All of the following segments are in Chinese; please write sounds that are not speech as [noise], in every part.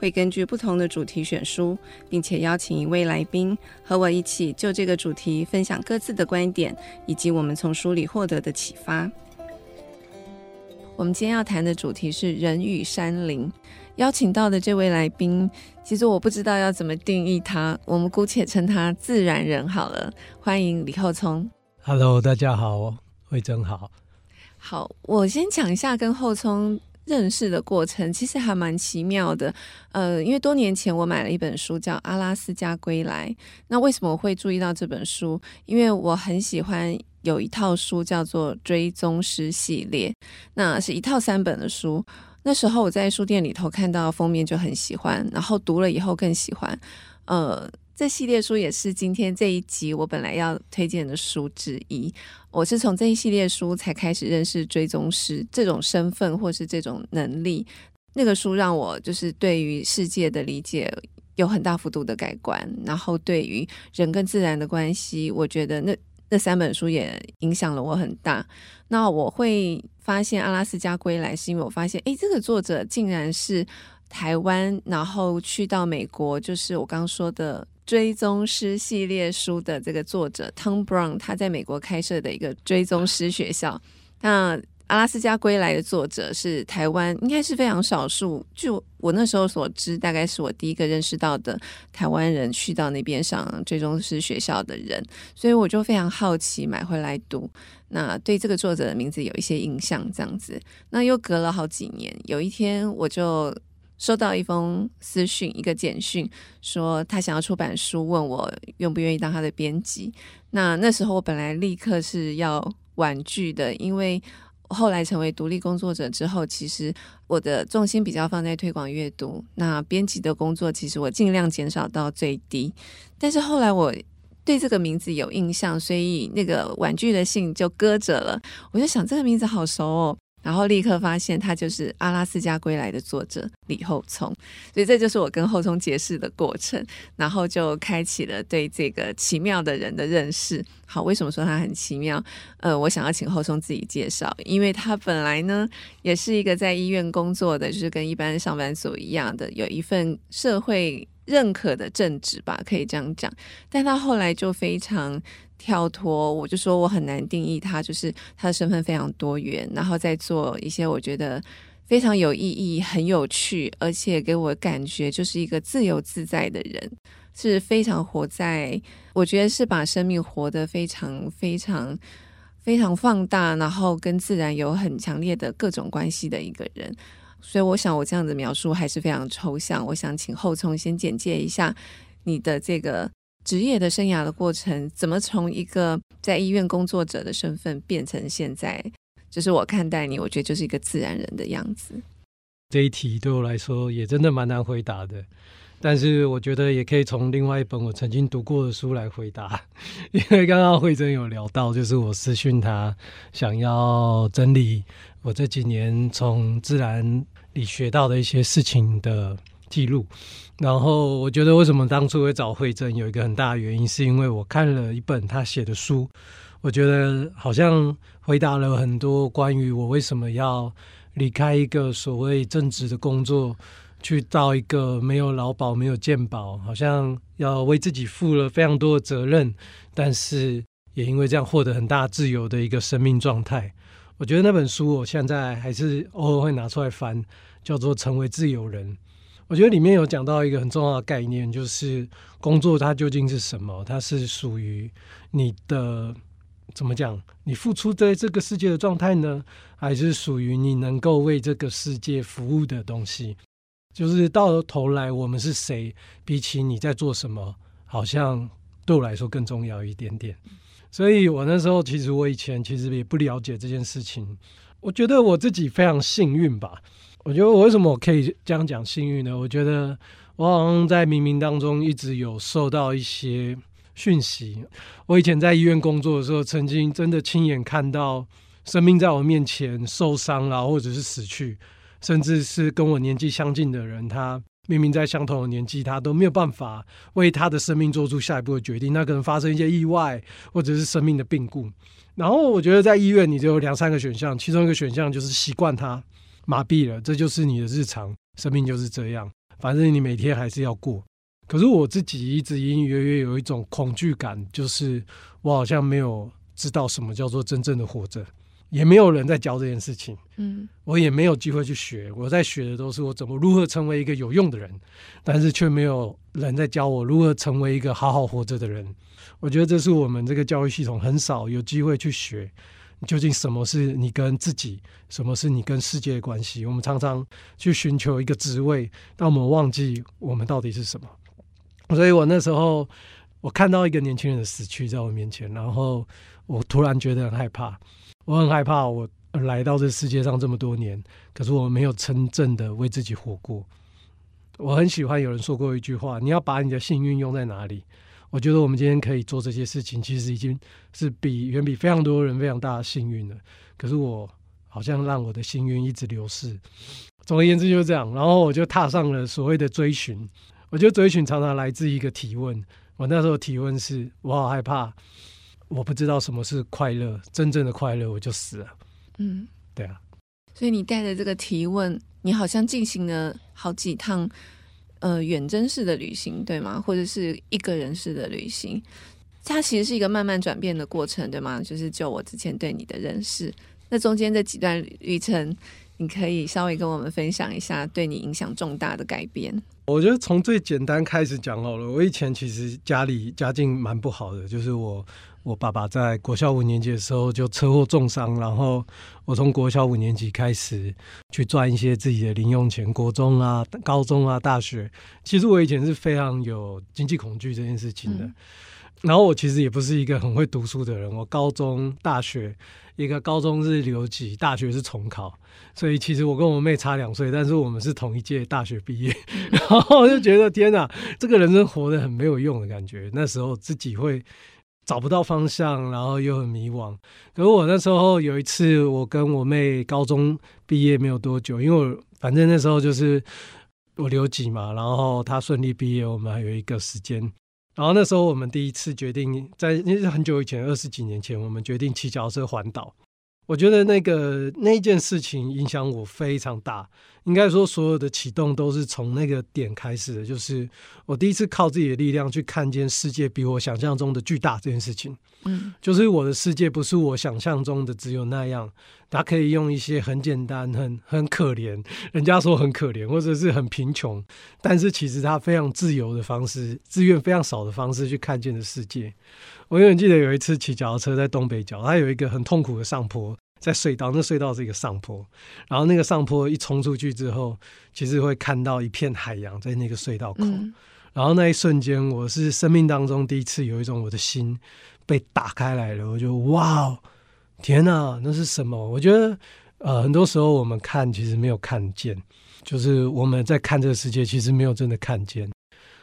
会根据不同的主题选书，并且邀请一位来宾和我一起就这个主题分享各自的观点，以及我们从书里获得的启发。我们今天要谈的主题是人与山林。邀请到的这位来宾，其实我不知道要怎么定义他，我们姑且称他自然人好了。欢迎李厚聪。Hello，大家好，慧珍好。好，我先讲一下跟厚聪。认识的过程其实还蛮奇妙的，呃，因为多年前我买了一本书叫《阿拉斯加归来》。那为什么我会注意到这本书？因为我很喜欢有一套书叫做《追踪师系列》，那是一套三本的书。那时候我在书店里头看到封面就很喜欢，然后读了以后更喜欢，呃。这系列书也是今天这一集我本来要推荐的书之一。我是从这一系列书才开始认识追踪师这种身份或是这种能力。那个书让我就是对于世界的理解有很大幅度的改观，然后对于人跟自然的关系，我觉得那那三本书也影响了我很大。那我会发现《阿拉斯加归来》是因为我发现，诶，这个作者竟然是台湾，然后去到美国，就是我刚刚说的。追踪师系列书的这个作者 Tom Brown，他在美国开设的一个追踪师学校。那阿拉斯加归来的作者是台湾，应该是非常少数。就我那时候所知，大概是我第一个认识到的台湾人去到那边上追踪师学校的人，所以我就非常好奇买回来读。那对这个作者的名字有一些印象，这样子。那又隔了好几年，有一天我就。收到一封私讯，一个简讯，说他想要出版书，问我愿不愿意当他的编辑。那那时候我本来立刻是要婉拒的，因为后来成为独立工作者之后，其实我的重心比较放在推广阅读。那编辑的工作，其实我尽量减少到最低。但是后来我对这个名字有印象，所以那个婉拒的信就搁着了。我就想这个名字好熟哦。然后立刻发现他就是《阿拉斯加归来》的作者李厚聪，所以这就是我跟厚聪结识的过程，然后就开启了对这个奇妙的人的认识。好，为什么说他很奇妙？呃，我想要请厚聪自己介绍，因为他本来呢也是一个在医院工作的，就是跟一般上班族一样的，有一份社会认可的正职吧，可以这样讲。但他后来就非常。跳脱，我就说我很难定义他，就是他的身份非常多元，然后再做一些我觉得非常有意义、很有趣，而且给我感觉就是一个自由自在的人，是非常活在，我觉得是把生命活得非常非常非常放大，然后跟自然有很强烈的各种关系的一个人。所以我想我这样的描述还是非常抽象，我想请后聪先简介一下你的这个。职业的生涯的过程，怎么从一个在医院工作者的身份变成现在，就是我看待你，我觉得就是一个自然人的样子。这一题对我来说也真的蛮难回答的，[laughs] 但是我觉得也可以从另外一本我曾经读过的书来回答，[laughs] 因为刚刚惠珍有聊到，就是我私讯他想要整理我这几年从自然里学到的一些事情的记录。然后我觉得，为什么当初会找惠珍，有一个很大的原因，是因为我看了一本他写的书，我觉得好像回答了很多关于我为什么要离开一个所谓正职的工作，去到一个没有劳保、没有健保，好像要为自己负了非常多的责任，但是也因为这样获得很大自由的一个生命状态。我觉得那本书，我现在还是偶尔会拿出来翻，叫做《成为自由人》。我觉得里面有讲到一个很重要的概念，就是工作它究竟是什么？它是属于你的怎么讲？你付出在这个世界的状态呢，还是属于你能够为这个世界服务的东西？就是到头来，我们是谁？比起你在做什么，好像对我来说更重要一点点。所以我那时候其实我以前其实也不了解这件事情。我觉得我自己非常幸运吧。我觉得我为什么我可以这样讲幸运呢？我觉得我好像在冥冥当中一直有受到一些讯息。我以前在医院工作的时候，曾经真的亲眼看到生命在我面前受伤了，或者是死去，甚至是跟我年纪相近的人，他明明在相同的年纪，他都没有办法为他的生命做出下一步的决定。那可能发生一些意外，或者是生命的病故。然后我觉得在医院，你就有两三个选项，其中一个选项就是习惯它。麻痹了，这就是你的日常生命就是这样。反正你每天还是要过。可是我自己一直隐隐约约有一种恐惧感，就是我好像没有知道什么叫做真正的活着，也没有人在教这件事情。嗯，我也没有机会去学。我在学的都是我怎么如何成为一个有用的人，但是却没有人在教我如何成为一个好好活着的人。我觉得这是我们这个教育系统很少有机会去学。究竟什么是你跟自己，什么是你跟世界的关系？我们常常去寻求一个职位，但我们忘记我们到底是什么。所以我那时候，我看到一个年轻人的死去在我面前，然后我突然觉得很害怕。我很害怕，我来到这世界上这么多年，可是我没有真正的为自己活过。我很喜欢有人说过一句话：你要把你的幸运用在哪里？我觉得我们今天可以做这些事情，其实已经是比远比非常多人非常大的幸运了。可是我好像让我的幸运一直流逝。总而言之就是这样，然后我就踏上了所谓的追寻。我觉得追寻常常来自一个提问。我那时候提问是：我好害怕，我不知道什么是快乐，真正的快乐，我就死了。嗯，对啊。所以你带着这个提问，你好像进行了好几趟。呃，远征式的旅行，对吗？或者是一个人式的旅行，它其实是一个慢慢转变的过程，对吗？就是就我之前对你的认识，那中间这几段旅程，你可以稍微跟我们分享一下对你影响重大的改变。我觉得从最简单开始讲好了。我以前其实家里家境蛮不好的，就是我。我爸爸在国小五年级的时候就车祸重伤，然后我从国小五年级开始去赚一些自己的零用钱。国中啊、高中啊、大学，其实我以前是非常有经济恐惧这件事情的。嗯、然后我其实也不是一个很会读书的人。我高中、大学，一个高中是留级，大学是重考，所以其实我跟我妹差两岁，但是我们是同一届大学毕业。[laughs] 然后我就觉得天哪，这个人生活得很没有用的感觉。那时候自己会。找不到方向，然后又很迷惘。可是我那时候有一次，我跟我妹高中毕业没有多久，因为我反正那时候就是我留级嘛，然后她顺利毕业，我们还有一个时间。然后那时候我们第一次决定，在那是很久以前，二十几年前，我们决定骑脚车环岛。我觉得那个那件事情影响我非常大。应该说，所有的启动都是从那个点开始的，就是我第一次靠自己的力量去看见世界比我想象中的巨大这件事情。嗯，就是我的世界不是我想象中的只有那样，它可以用一些很简单、很很可怜，人家说很可怜或者是很贫穷，但是其实它非常自由的方式，资源非常少的方式去看见的世界。我永远记得有一次骑脚踏车在东北角，它有一个很痛苦的上坡。在隧道，那隧道是一个上坡，然后那个上坡一冲出去之后，其实会看到一片海洋在那个隧道口，嗯、然后那一瞬间，我是生命当中第一次有一种我的心被打开来了，我就哇，天哪，那是什么？我觉得，呃，很多时候我们看其实没有看见，就是我们在看这个世界，其实没有真的看见。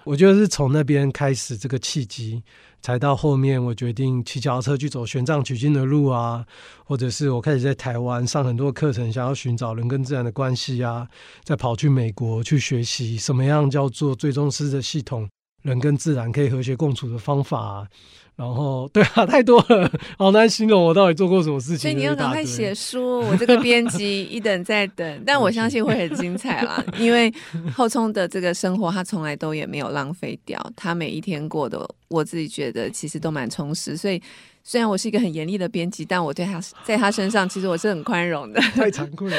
我觉得是从那边开始，这个契机才到后面，我决定骑脚踏车去走玄奘取经的路啊，或者是我开始在台湾上很多课程，想要寻找人跟自然的关系啊，再跑去美国去学习什么样叫做最终师的系统，人跟自然可以和谐共处的方法啊。然后，对啊，太多了，[laughs] 好难形容我到底做过什么事情。所以你要赶快写书，我这个编辑 [laughs] 一等再等，但我相信会很精彩啦。[laughs] 因为后冲的这个生活，他从来都也没有浪费掉，他每一天过的，我自己觉得其实都蛮充实。所以虽然我是一个很严厉的编辑，但我对他在他身上，其实我是很宽容的。太残酷了。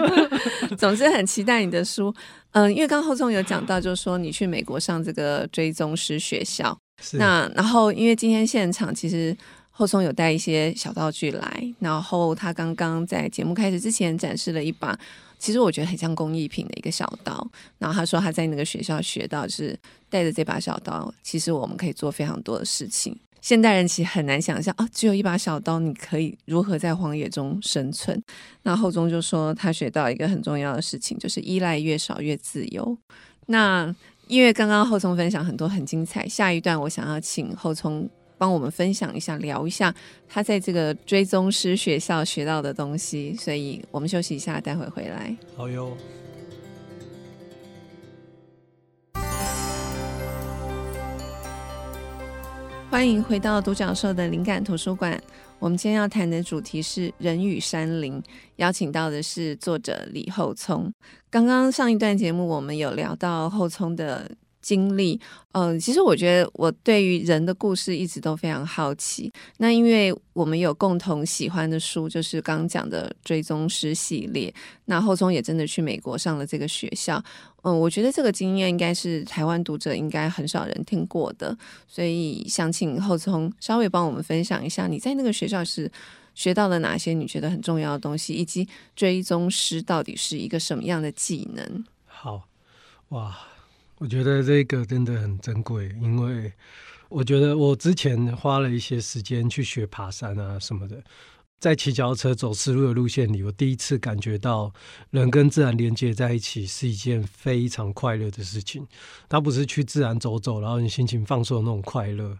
[laughs] 总之很期待你的书，嗯，因为刚刚后聪有讲到，就是说你去美国上这个追踪师学校。是那然后，因为今天现场其实后聪有带一些小道具来，然后他刚刚在节目开始之前展示了一把，其实我觉得很像工艺品的一个小刀。然后他说他在那个学校学到，就是带着这把小刀，其实我们可以做非常多的事情。现代人其实很难想象啊，只有一把小刀，你可以如何在荒野中生存？那后中就说他学到一个很重要的事情，就是依赖越少越自由。那因为刚刚后聪分享很多很精彩，下一段我想要请后聪帮我们分享一下，聊一下他在这个追踪师学校学到的东西。所以我们休息一下，待会回来。好哟。欢迎回到独角兽的灵感图书馆。我们今天要谈的主题是人与山林，邀请到的是作者李厚聪。刚刚上一段节目，我们有聊到厚聪的经历，嗯、其实我觉得我对于人的故事一直都非常好奇。那因为我们有共同喜欢的书，就是刚刚讲的追踪师系列。那厚聪也真的去美国上了这个学校，嗯、我觉得这个经验应该是台湾读者应该很少人听过的，所以想请后聪稍微帮我们分享一下你在那个学校是学到了哪些你觉得很重要的东西，以及追踪师到底是一个什么样的技能？好，哇。我觉得这个真的很珍贵，因为我觉得我之前花了一些时间去学爬山啊什么的。在骑脚踏车走丝路的路线里，我第一次感觉到人跟自然连接在一起是一件非常快乐的事情。它不是去自然走走，然后你心情放松的那种快乐，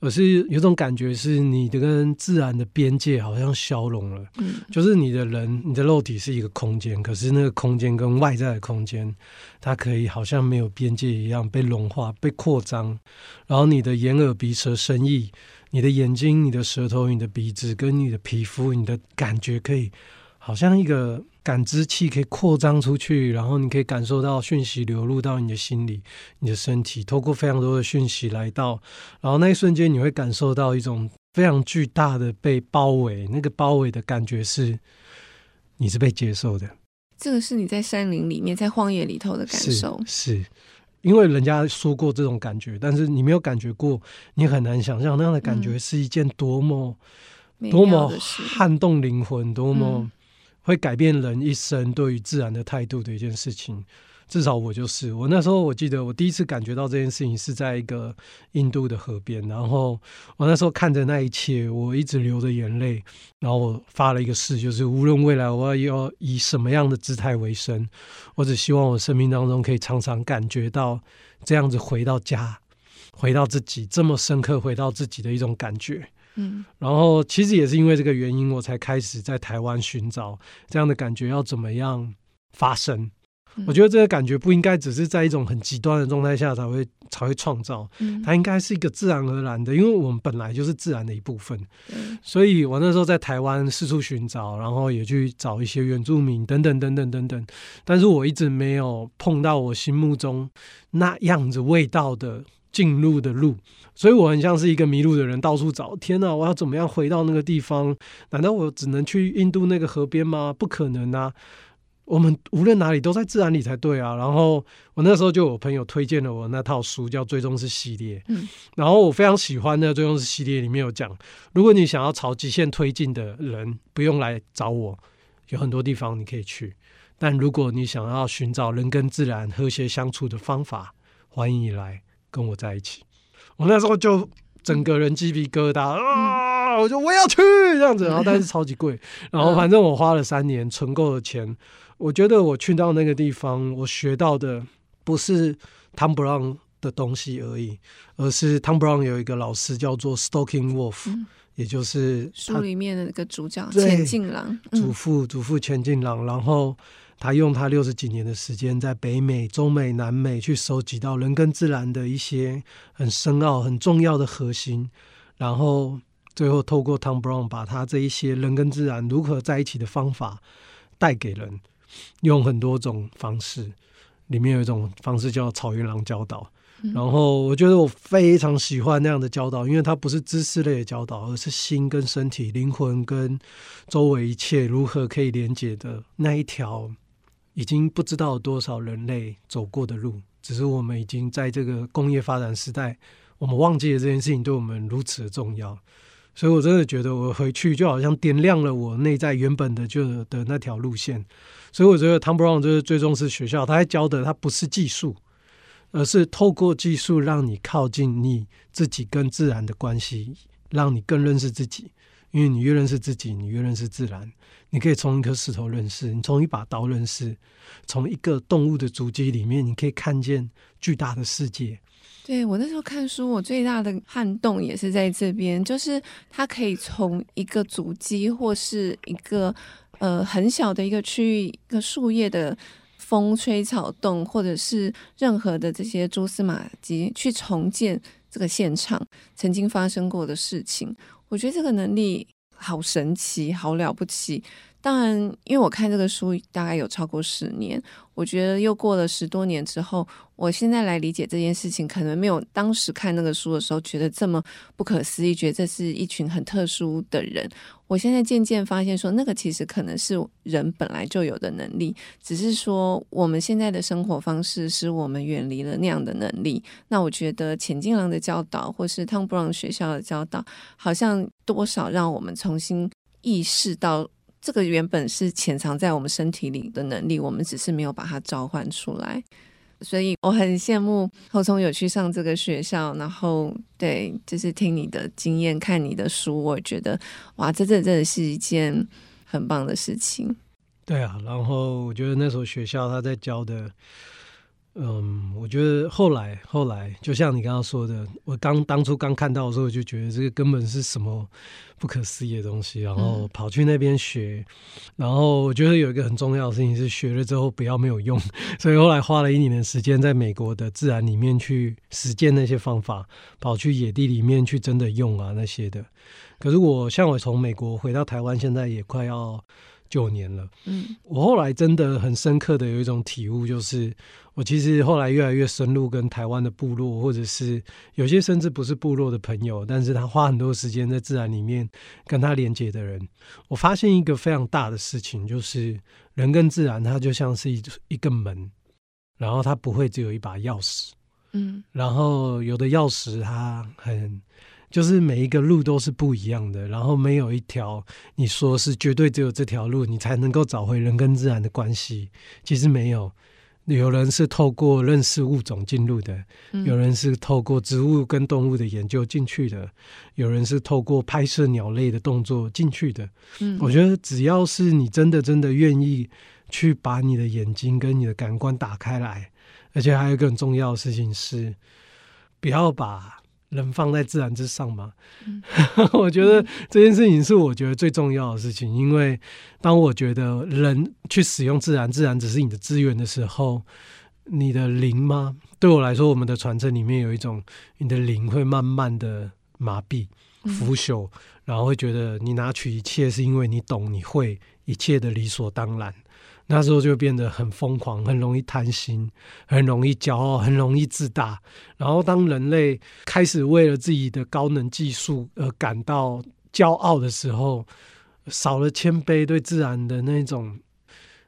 而是有种感觉是你的跟自然的边界好像消融了。嗯，就是你的人，你的肉体是一个空间，可是那个空间跟外在的空间，它可以好像没有边界一样被融化、被扩张。然后你的眼、耳、鼻、舌、身、意。你的眼睛、你的舌头、你的鼻子跟你的皮肤、你的感觉，可以好像一个感知器，可以扩张出去，然后你可以感受到讯息流入到你的心里、你的身体，透过非常多的讯息来到，然后那一瞬间你会感受到一种非常巨大的被包围，那个包围的感觉是你是被接受的。这个是你在山林里面、在荒野里头的感受，是。因为人家说过这种感觉，但是你没有感觉过，你很难想象那样的感觉是一件多么、嗯、多么撼动灵魂、多么会改变人一生对于自然的态度的一件事情。至少我就是，我那时候我记得我第一次感觉到这件事情是在一个印度的河边，然后我那时候看着那一切，我一直流着眼泪，然后我发了一个誓，就是无论未来我要要以什么样的姿态为生，我只希望我生命当中可以常常感觉到这样子回到家，回到自己这么深刻，回到自己的一种感觉。嗯，然后其实也是因为这个原因，我才开始在台湾寻找这样的感觉要怎么样发生。我觉得这个感觉不应该只是在一种很极端的状态下才会才会创造，它应该是一个自然而然的，因为我们本来就是自然的一部分。所以我那时候在台湾四处寻找，然后也去找一些原住民等等等等等等，但是我一直没有碰到我心目中那样子味道的进入的路，所以我很像是一个迷路的人，到处找。天哪，我要怎么样回到那个地方？难道我只能去印度那个河边吗？不可能啊！我们无论哪里都在自然里才对啊。然后我那时候就有朋友推荐了我那套书，叫《最终是系列》。嗯，然后我非常喜欢的《追踪师系列》里面有讲，如果你想要朝极限推进的人，不用来找我，有很多地方你可以去。但如果你想要寻找人跟自然和谐相处的方法，欢迎你来跟我在一起。我那时候就整个人鸡皮疙瘩啊！我就我要去这样子，然后但是超级贵。然后反正我花了三年存够了钱。我觉得我去到那个地方，我学到的不是 Tom Brown 的东西而已，而是 Tom Brown 有一个老师叫做 Stalking Wolf，嗯、也就是书里面的那个主角前进狼，祖父祖父前进狼，然后他用他六十几年的时间，在北美、中美、南美去收集到人跟自然的一些很深奥、很重要的核心，然后最后透过 Tom Brown 把他这一些人跟自然如何在一起的方法带给人。用很多种方式，里面有一种方式叫草原狼教导。嗯、然后我觉得我非常喜欢那样的教导，因为它不是知识类的教导，而是心跟身体、灵魂跟周围一切如何可以连接的那一条，已经不知道有多少人类走过的路。只是我们已经在这个工业发展时代，我们忘记了这件事情对我们如此的重要。所以我真的觉得我回去就好像点亮了我内在原本的就的那条路线。所以我觉得 Tom Brown 就是最终是学校，他在教的他不是技术，而是透过技术让你靠近你自己跟自然的关系，让你更认识自己。因为你越认识自己，你越认识自然。你可以从一颗石头认识，你从一把刀认识，从一个动物的足迹里面，你可以看见巨大的世界。对，我那时候看书，我最大的撼动也是在这边，就是它可以从一个足迹或是一个呃很小的一个区域，一个树叶的风吹草动，或者是任何的这些蛛丝马迹，去重建这个现场曾经发生过的事情。我觉得这个能力好神奇，好了不起。当然，因为我看这个书大概有超过十年，我觉得又过了十多年之后，我现在来理解这件事情，可能没有当时看那个书的时候觉得这么不可思议，觉得这是一群很特殊的人。我现在渐渐发现，说那个其实可能是人本来就有的能力，只是说我们现在的生活方式使我们远离了那样的能力。那我觉得浅间郎的教导，或是汤布朗学校的教导，好像多少让我们重新意识到。这个原本是潜藏在我们身体里的能力，我们只是没有把它召唤出来。所以我很羡慕侯聪有去上这个学校，然后对，就是听你的经验，看你的书，我觉得哇，这这真的是一件很棒的事情。对啊，然后我觉得那所学校他在教的。嗯，我觉得后来后来，就像你刚刚说的，我刚当初刚看到的时候，就觉得这个根本是什么不可思议的东西，然后跑去那边学，然后我觉得有一个很重要的事情是学了之后不要没有用，所以后来花了一年的时间在美国的自然里面去实践那些方法，跑去野地里面去真的用啊那些的。可是我像我从美国回到台湾，现在也快要九年了，嗯，我后来真的很深刻的有一种体悟，就是我其实后来越来越深入跟台湾的部落，或者是有些甚至不是部落的朋友，但是他花很多时间在自然里面跟他连接的人，我发现一个非常大的事情，就是人跟自然，它就像是一一个门，然后它不会只有一把钥匙，嗯，然后有的钥匙它很。就是每一个路都是不一样的，然后没有一条你说是绝对只有这条路你才能够找回人跟自然的关系。其实没有，有人是透过认识物种进入的，有人是透过植物跟动物的研究进去的，有人是透过拍摄鸟类的动作进去的。嗯，我觉得只要是你真的真的愿意去把你的眼睛跟你的感官打开来，而且还有一个很重要的事情是，不要把。人放在自然之上吗？嗯、[laughs] 我觉得这件事情是我觉得最重要的事情，因为当我觉得人去使用自然，自然只是你的资源的时候，你的灵吗？对我来说，我们的传承里面有一种，你的灵会慢慢的麻痹、腐朽，嗯、然后会觉得你拿取一切是因为你懂、你会一切的理所当然。那时候就变得很疯狂，很容易贪心，很容易骄傲，很容易自大。然后，当人类开始为了自己的高能技术而感到骄傲的时候，少了谦卑对自然的那种，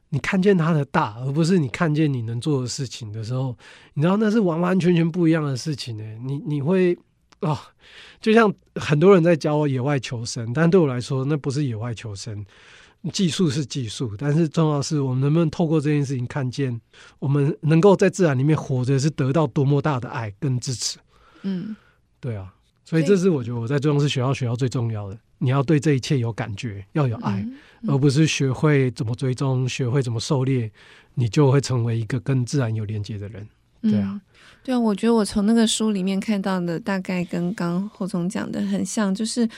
你看见它的大，而不是你看见你能做的事情的时候，你知道那是完完全全不一样的事情呢。你你会、哦，就像很多人在教我野外求生，但对我来说，那不是野外求生。技术是技术，但是重要的是我们能不能透过这件事情看见，我们能够在自然里面活着是得到多么大的爱跟支持。嗯，对啊，所以这是我觉得我在中央是学校学到最重要的。你要对这一切有感觉，要有爱，嗯嗯、而不是学会怎么追踪，学会怎么狩猎，你就会成为一个跟自然有连接的人。对啊、嗯，对啊，我觉得我从那个书里面看到的大概跟刚后聪讲的很像，就是。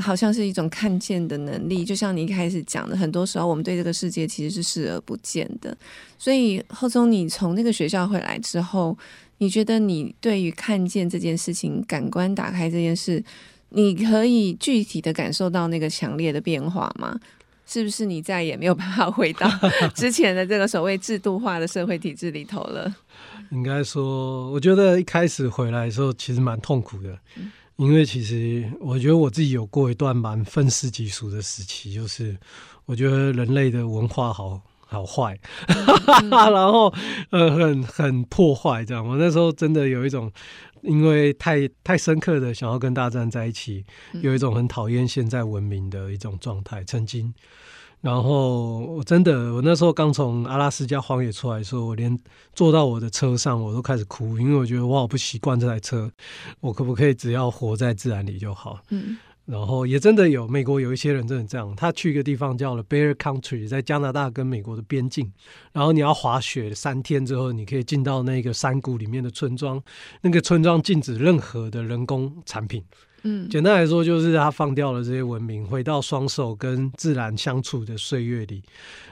好像是一种看见的能力，就像你一开始讲的，很多时候我们对这个世界其实是视而不见的。所以后聪，你从那个学校回来之后，你觉得你对于看见这件事情、感官打开这件事，你可以具体的感受到那个强烈的变化吗？是不是你再也没有办法回到之前的这个所谓制度化的社会体制里头了？[laughs] 应该说，我觉得一开始回来的时候，其实蛮痛苦的。嗯因为其实我觉得我自己有过一段蛮愤世嫉俗的时期，就是我觉得人类的文化好好坏，嗯、[laughs] 然后呃很很破坏这样。我那时候真的有一种，因为太太深刻的想要跟大自然在一起，有一种很讨厌现在文明的一种状态。曾经，然后我真的，我那时候刚从阿拉斯加荒野出来的时候，我连坐到我的车上我都开始哭，因为我觉得我好不习惯这台车，我可不可以只要活在自然里就好？嗯，然后也真的有美国有一些人真的这样，他去一个地方叫了 Bear Country，在加拿大跟美国的边境，然后你要滑雪三天之后，你可以进到那个山谷里面的村庄，那个村庄禁止任何的人工产品。嗯，简单来说就是他放掉了这些文明，回到双手跟自然相处的岁月里，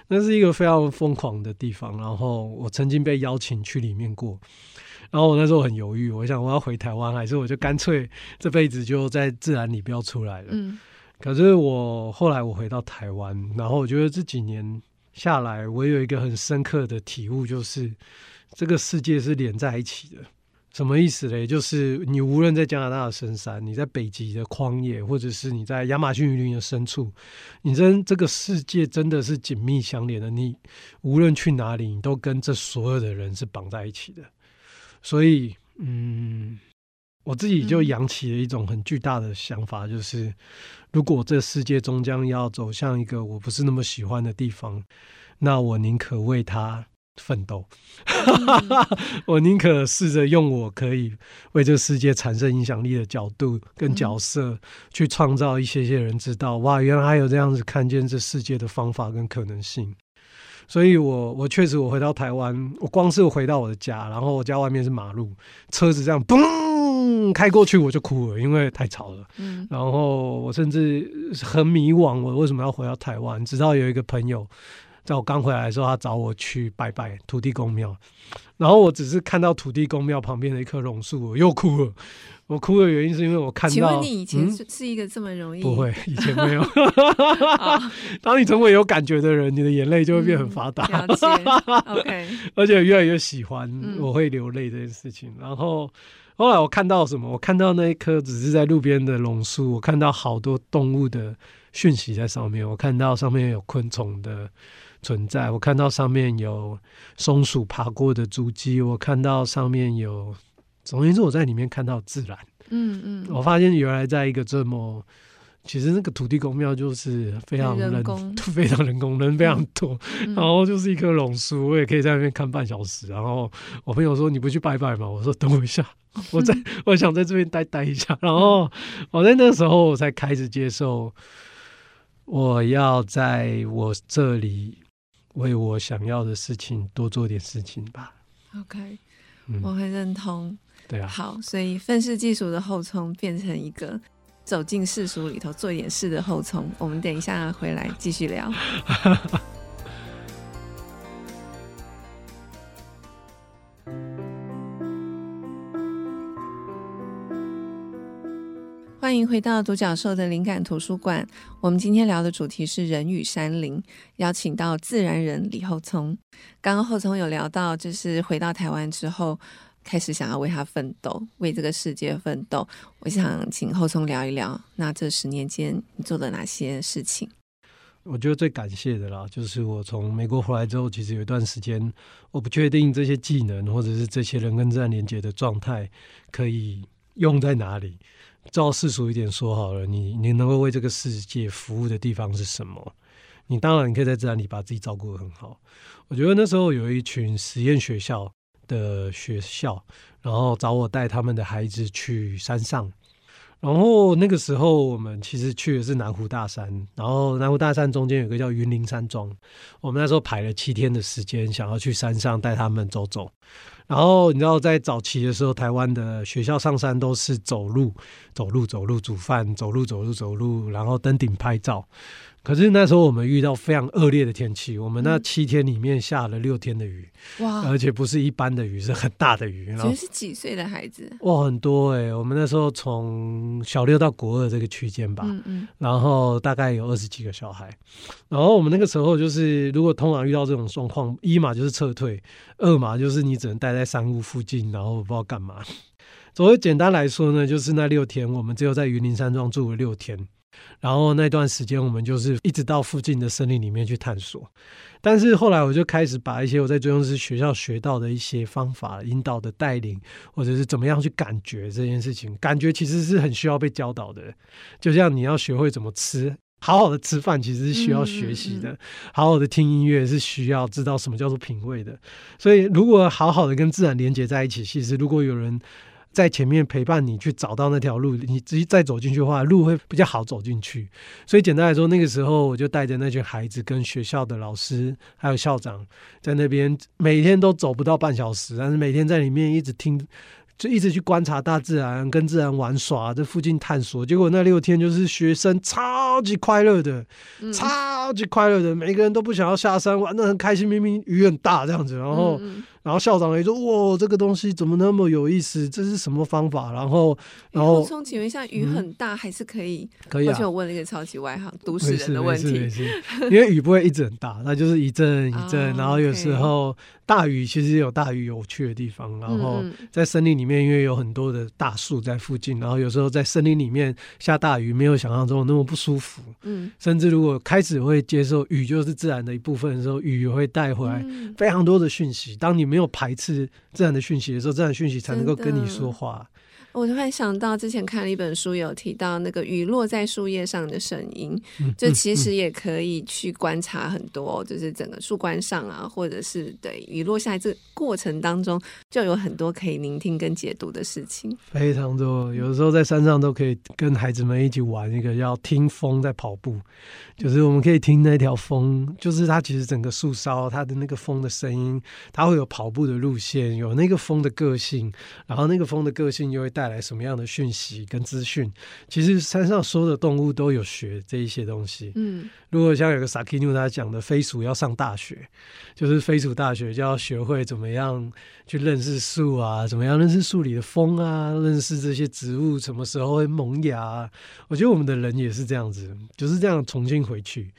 那是一个非常疯狂的地方。然后我曾经被邀请去里面过，然后我那时候很犹豫，我想我要回台湾，还是我就干脆这辈子就在自然里不要出来了。嗯，可是我后来我回到台湾，然后我觉得这几年下来，我有一个很深刻的体悟，就是这个世界是连在一起的。什么意思嘞？就是你无论在加拿大的深山，你在北极的旷野，或者是你在亚马逊雨林的深处，你真这个世界真的是紧密相连的。你无论去哪里，你都跟这所有的人是绑在一起的。所以，嗯，我自己就扬起了一种很巨大的想法，就是如果这世界终将要走向一个我不是那么喜欢的地方，那我宁可为他。奋斗，[laughs] 我宁可试着用我可以为这个世界产生影响力的角度跟角色，去创造一些些人知道，哇，原来还有这样子看见这世界的方法跟可能性。所以我我确实我回到台湾，我光是回到我的家，然后我家外面是马路，车子这样嘣开过去，我就哭了，因为太吵了。嗯，然后我甚至很迷惘，我为什么要回到台湾？直到有一个朋友。在我刚回来的时候，他找我去拜拜土地公庙，然后我只是看到土地公庙旁边的一棵榕树，我又哭了。我哭的原因是因为我看到，请问你以前是是一个这么容易？不会，以前没有。[laughs] [laughs] 当你成为有感觉的人，你的眼泪就会变很发达。了解，OK。[laughs] 而且越来越喜欢我会流泪这件事情。然后后来我看到什么？我看到那一棵只是在路边的榕树，我看到好多动物的讯息在上面。我看到上面有昆虫的。存在，我看到上面有松鼠爬过的足迹，我看到上面有，总而言之，我在里面看到自然。嗯嗯，我发现原来在一个这么，其实那个土地公庙就是非常人，[laughs] 非常人工，人非常多，嗯、然后就是一棵榕树，我也可以在那边看半小时。然后我朋友说：“你不去拜拜吗？”我说：“等我一下，[laughs] 我在我想在这边待待一下。”然后我在那时候我才开始接受，我要在我这里。为我想要的事情多做点事情吧。OK，嗯，我很认同。对啊，好，所以愤世嫉俗的后冲变成一个走进世俗里头做一点事的后冲。我们等一下回来继续聊。[laughs] 欢迎回到独角兽的灵感图书馆。我们今天聊的主题是人与山林，邀请到自然人李厚聪。刚刚厚聪有聊到，就是回到台湾之后，开始想要为他奋斗，为这个世界奋斗。我想请厚聪聊一聊，那这十年间你做了哪些事情？我觉得最感谢的啦，就是我从美国回来之后，其实有一段时间，我不确定这些技能或者是这些人跟自然连接的状态可以用在哪里。照世俗一点说好了，你你能够为这个世界服务的地方是什么？你当然你可以在自然里把自己照顾得很好。我觉得那时候有一群实验学校的学校，然后找我带他们的孩子去山上。然后那个时候我们其实去的是南湖大山，然后南湖大山中间有个叫云林山庄，我们那时候排了七天的时间，想要去山上带他们走走。然后你知道，在早期的时候，台湾的学校上山都是走路，走路，走路煮饭，走路，走路，走路，然后登顶拍照。可是那时候我们遇到非常恶劣的天气，我们那七天里面下了六天的雨，哇！而且不是一般的雨，是很大的雨。其实是几岁的孩子？哇，很多哎、欸！我们那时候从小六到国二这个区间吧，嗯嗯，然后大概有二十几个小孩。然后我们那个时候就是，如果通常遇到这种状况，一嘛就是撤退，二嘛就是你只能待在山屋附近，然后不知道干嘛。所以简单来说呢，就是那六天，我们只有在云林山庄住了六天。然后那段时间，我们就是一直到附近的森林里面去探索。但是后来，我就开始把一些我在追踪师学校学到的一些方法、引导的带领，或者是怎么样去感觉这件事情。感觉其实是很需要被教导的，就像你要学会怎么吃好好的吃饭其实是需要学习的，嗯嗯嗯，好好的听音乐是需要知道什么叫做品味的。所以，如果好好的跟自然连接在一起，其实如果有人在前面陪伴你去找到那条路，你自己再走进去的话，路会比较好走进去。所以，简单来说，那个时候我就带着那群孩子跟学校的老师还有校长在那边，每天都走不到半小时，但是每天在里面一直听。就一直去观察大自然，跟自然玩耍，这附近探索。结果那六天就是学生超级快乐的，嗯、超级快乐的，每个人都不想要下山，玩得很开心。明明雨很大这样子，然后。然后校长也说：“哇，这个东西怎么那么有意思？这是什么方法？”然后，然后，从请问一下，雨很大还是可以？可以啊。而且我问了一个超级外行都市人的问题，因为雨不会一直很大，那就是一阵一阵。然后有时候大雨其实有大雨有趣的地方。然后在森林里面，因为有很多的大树在附近，然后有时候在森林里面下大雨，没有想象中那么不舒服。嗯，甚至如果开始会接受雨就是自然的一部分的时候，雨会带回来非常多的讯息。当你没有排斥这样的讯息的时候，这样的讯息才能够跟你说话。我突然想到，之前看了一本书，有提到那个雨落在树叶上的声音，就其实也可以去观察很多，就是整个树冠上啊，或者是对雨落下来这过程当中，就有很多可以聆听跟解读的事情。非常多，有的时候在山上都可以跟孩子们一起玩一个要听风在跑步，就是我们可以听那条风，就是它其实整个树梢它的那个风的声音，它会有跑步的路线，有那个风的个性，然后那个风的个性又会带。带来什么样的讯息跟资讯？其实山上所有的动物都有学这一些东西。嗯，如果像有个萨基努他讲的，飞鼠要上大学，就是飞鼠大学就要学会怎么样去认识树啊，怎么样认识树里的风啊，认识这些植物什么时候会萌芽。我觉得我们的人也是这样子，就是这样重新回去。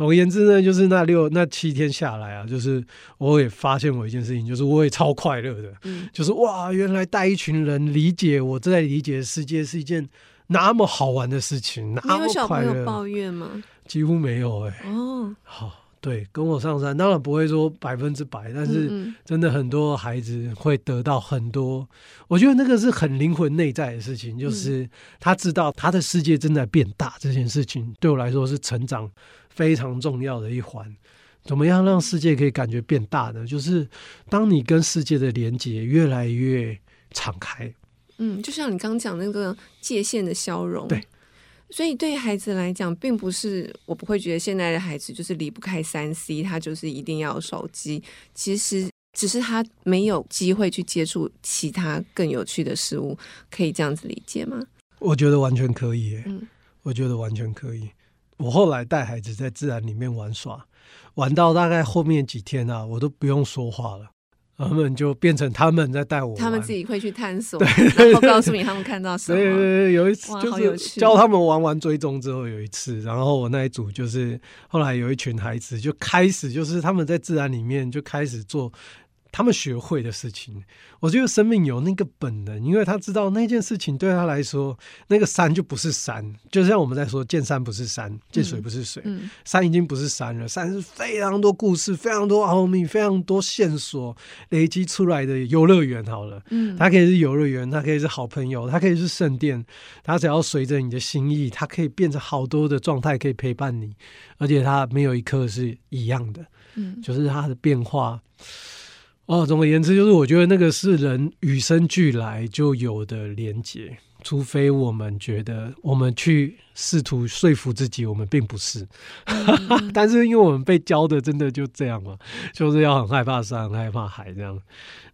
总而言之呢，就是那六那七天下来啊，就是我也发现我一件事情，就是我也超快乐的，嗯，就是哇，原来带一群人理解我在理解的世界是一件那么好玩的事情，那么快乐。有小朋友抱怨吗？几乎没有哎、欸。哦，好，对，跟我上山，当然不会说百分之百，但是真的很多孩子会得到很多。我觉得那个是很灵魂内在的事情，就是他知道他的世界正在变大，这件事情对我来说是成长。非常重要的一环，怎么样让世界可以感觉变大呢？就是当你跟世界的连接越来越敞开，嗯，就像你刚讲那个界限的消融，对。所以对孩子来讲，并不是我不会觉得现在的孩子就是离不开三 C，他就是一定要有手机。其实只是他没有机会去接触其他更有趣的事物，可以这样子理解吗？我觉得完全可以，嗯，我觉得完全可以。我后来带孩子在自然里面玩耍，玩到大概后面几天啊，我都不用说话了，他们就变成他们在带我，他们自己会去探索，然后告诉你他们看到什么。对对对，有一次就是教他们玩完追踪之后，有一次，然后我那一组就是后来有一群孩子就开始就是他们在自然里面就开始做。他们学会的事情，我觉得生命有那个本能，因为他知道那件事情对他来说，那个山就不是山，就像我们在说见山不是山，见水不是水，嗯。嗯、山已经不是山了，山是非常多故事、非常多奥秘、非常多线索累积出来的游乐园。好了，嗯，它可以是游乐园，它可以是好朋友，它可以是圣殿，它只要随着你的心意，它可以变成好多的状态，可以陪伴你，而且它没有一刻是一样的，嗯，就是它的变化。哦，总而言之，就是我觉得那个是人与生俱来就有的连结，除非我们觉得我们去试图说服自己，我们并不是。嗯、[laughs] 但是因为我们被教的真的就这样嘛，就是要很害怕山，很害怕海这样。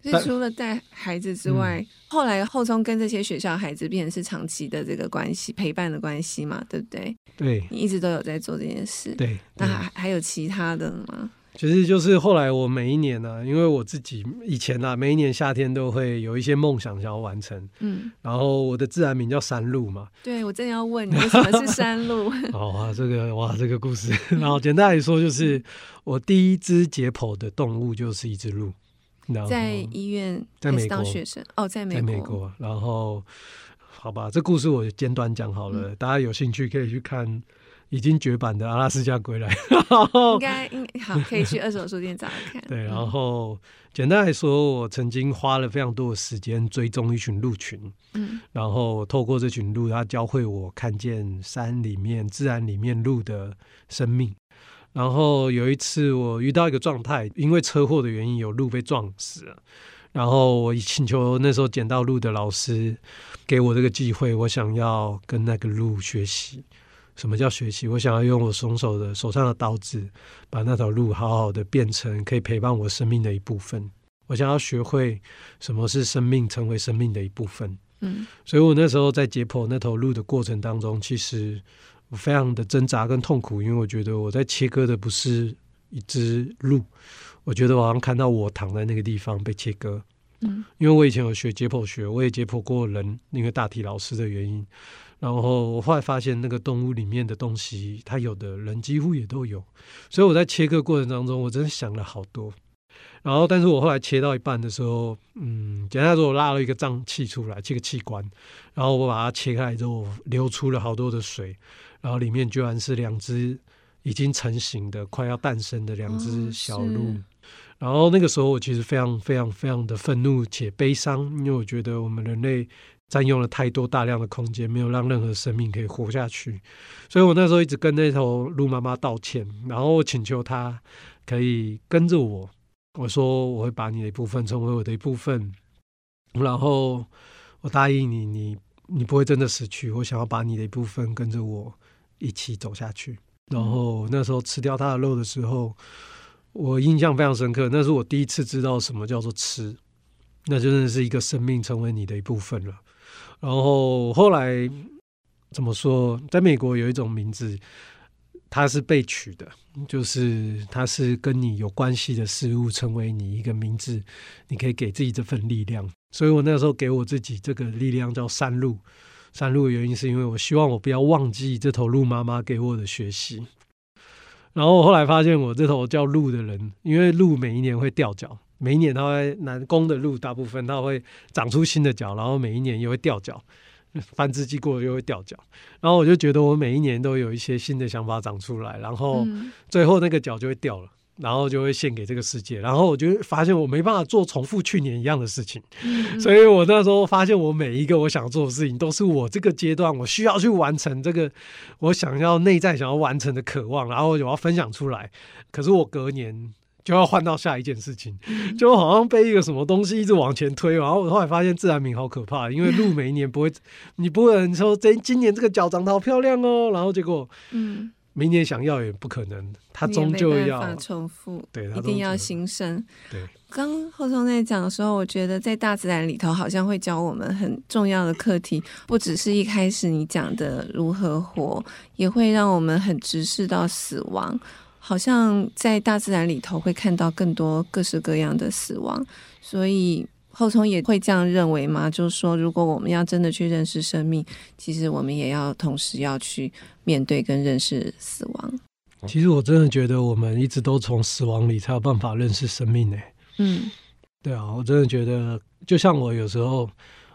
所以除了带孩子之外，嗯、后来后从跟这些学校孩子变成是长期的这个关系，陪伴的关系嘛，对不对？对，你一直都有在做这件事。对，对那还还有其他的吗？其实就是后来我每一年呢、啊，因为我自己以前啊，每一年夏天都会有一些梦想想要完成。嗯，然后我的自然名叫山路嘛。对，我正要问你，为什么是山路？[laughs] 好啊，这个哇，这个故事，[laughs] 然后简单来说就是，我第一只解剖的动物就是一只鹿。在医院，在美国当学生哦，在美国，在美国。然后，好吧，这故事我简短讲好了，嗯、大家有兴趣可以去看。已经绝版的阿拉斯加归来，应该应好 [laughs] 可以去二手书店找看。对，然后简单来说，我曾经花了非常多的时间追踪一群鹿群，嗯，然后透过这群鹿，它教会我看见山里面、自然里面鹿的生命。然后有一次我遇到一个状态，因为车祸的原因，有鹿被撞死了。然后我请求那时候捡到鹿的老师给我这个机会，我想要跟那个鹿学习。什么叫学习？我想要用我松手的手上的刀子，把那条路好好的变成可以陪伴我生命的一部分。我想要学会什么是生命，成为生命的一部分。嗯，所以我那时候在解剖那头鹿的过程当中，其实我非常的挣扎跟痛苦，因为我觉得我在切割的不是一只鹿，我觉得我好像看到我躺在那个地方被切割。嗯，因为我以前有学解剖学，我也解剖过人，因为大体老师的原因。然后我后来发现，那个动物里面的东西，它有的人几乎也都有。所以我在切割过程当中，我真的想了好多。然后，但是我后来切到一半的时候，嗯，简单来说，我拉了一个脏器出来，这个器官。然后我把它切开来之后，流出了好多的水。然后里面居然是两只已经成型的、快要诞生的两只小鹿。哦、然后那个时候，我其实非常、非常、非常的愤怒且悲伤，因为我觉得我们人类。占用了太多大量的空间，没有让任何生命可以活下去，所以我那时候一直跟那头鹿妈妈道歉，然后我请求她可以跟着我。我说我会把你的一部分成为我的一部分，然后我答应你，你你不会真的死去。我想要把你的一部分跟着我一起走下去。然后那时候吃掉它的肉的时候，我印象非常深刻，那是我第一次知道什么叫做吃，那真的是一个生命成为你的一部分了。然后后来怎么说？在美国有一种名字，它是被取的，就是它是跟你有关系的事物成为你一个名字，你可以给自己这份力量。所以我那时候给我自己这个力量叫山鹿。山鹿的原因是因为我希望我不要忘记这头鹿妈妈给我的学习。然后后来发现，我这头叫鹿的人，因为鹿每一年会掉角。每一年它会南宫的路大部分它会长出新的角，然后每一年又会掉角，繁殖季过了又会掉角，然后我就觉得我每一年都有一些新的想法长出来，然后最后那个角就会掉了，然后就会献给这个世界，然后我就发现我没办法做重复去年一样的事情，所以我那时候发现我每一个我想做的事情都是我这个阶段我需要去完成这个我想要内在想要完成的渴望，然后我要分享出来，可是我隔年。就要换到下一件事情，就好像被一个什么东西一直往前推，然后我后来发现自然名好可怕，因为鹿每一年不会，你不会说这今年这个脚长得好漂亮哦，然后结果，嗯，明年想要也不可能，它终究要重复，对，一定要新生。对，刚后松在讲的时候，我觉得在大自然里头好像会教我们很重要的课题，不只是一开始你讲的如何活，也会让我们很直视到死亡。好像在大自然里头会看到更多各式各样的死亡，所以后松也会这样认为吗？就是说，如果我们要真的去认识生命，其实我们也要同时要去面对跟认识死亡。其实我真的觉得，我们一直都从死亡里才有办法认识生命呢。嗯，对啊，我真的觉得，就像我有时候，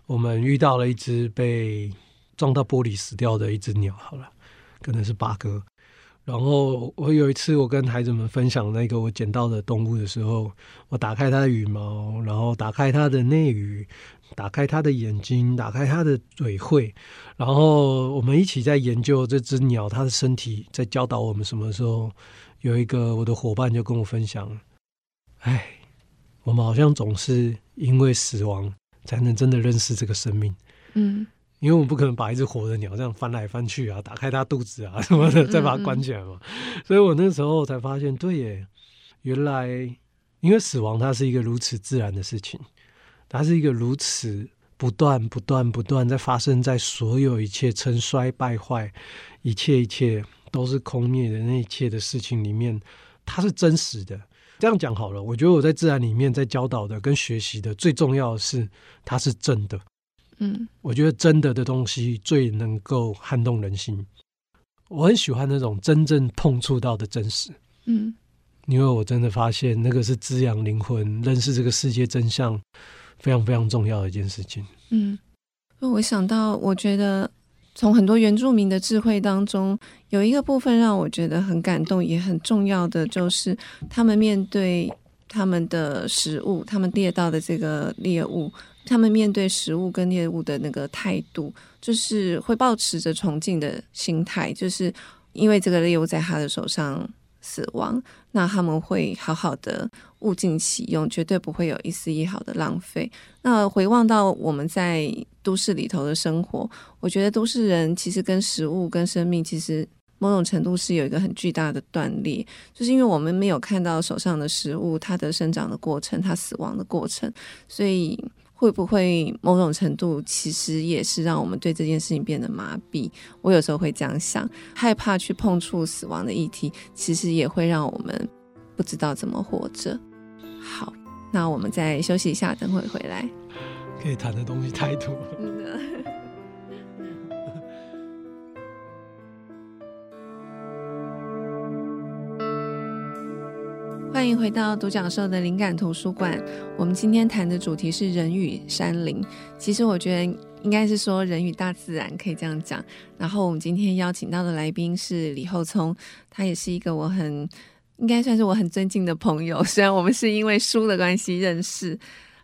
我们遇到了一只被撞到玻璃死掉的一只鸟，好了，可能是八哥。然后我有一次，我跟孩子们分享那个我捡到的动物的时候，我打开它的羽毛，然后打开它的内羽，打开它的眼睛，打开它的嘴喙，然后我们一起在研究这只鸟它的身体，在教导我们什么时候。有一个我的伙伴就跟我分享：“哎，我们好像总是因为死亡才能真的认识这个生命。”嗯。因为我们不可能把一只活的鸟这样翻来翻去啊，打开它肚子啊什么的，再把它关起来嘛。所以我那时候才发现，对耶，原来因为死亡它是一个如此自然的事情，它是一个如此不断、不断、不断在发生在所有一切成衰败坏、一切一切都是空灭的那一切的事情里面，它是真实的。这样讲好了，我觉得我在自然里面在教导的跟学习的最重要的是，它是真的。嗯，我觉得真的的东西最能够撼动人心。我很喜欢那种真正碰触到的真实。嗯，因为我真的发现那个是滋养灵魂、认识这个世界真相非常非常重要的一件事情。嗯，我想到，我觉得从很多原住民的智慧当中，有一个部分让我觉得很感动，也很重要的，就是他们面对他们的食物，他们猎到的这个猎物，他们面对食物跟猎物的那个态度，就是会抱持着崇敬的心态，就是因为这个猎物在他的手上死亡，那他们会好好的物尽其用，绝对不会有一丝一毫的浪费。那回望到我们在都市里头的生活，我觉得都市人其实跟食物、跟生命，其实某种程度是有一个很巨大的断裂，就是因为我们没有看到手上的食物它的生长的过程、它死亡的过程，所以。会不会某种程度其实也是让我们对这件事情变得麻痹？我有时候会这样想，害怕去碰触死亡的议题，其实也会让我们不知道怎么活着。好，那我们再休息一下，等会回来。可以谈的东西太多。欢迎回到独角兽的灵感图书馆。我们今天谈的主题是人与山林。其实我觉得应该是说人与大自然，可以这样讲。然后我们今天邀请到的来宾是李厚聪，他也是一个我很应该算是我很尊敬的朋友。[laughs] 虽然我们是因为书的关系认识，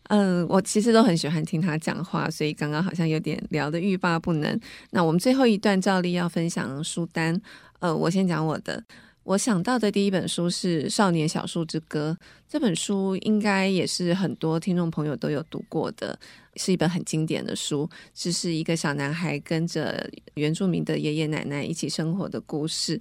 嗯、我其实都很喜欢听他讲话，所以刚刚好像有点聊得欲罢不能。那我们最后一段照例要分享书单，呃，我先讲我的。我想到的第一本书是《少年小树之歌》，这本书应该也是很多听众朋友都有读过的，是一本很经典的书。这是一个小男孩跟着原住民的爷爷奶奶一起生活的故事。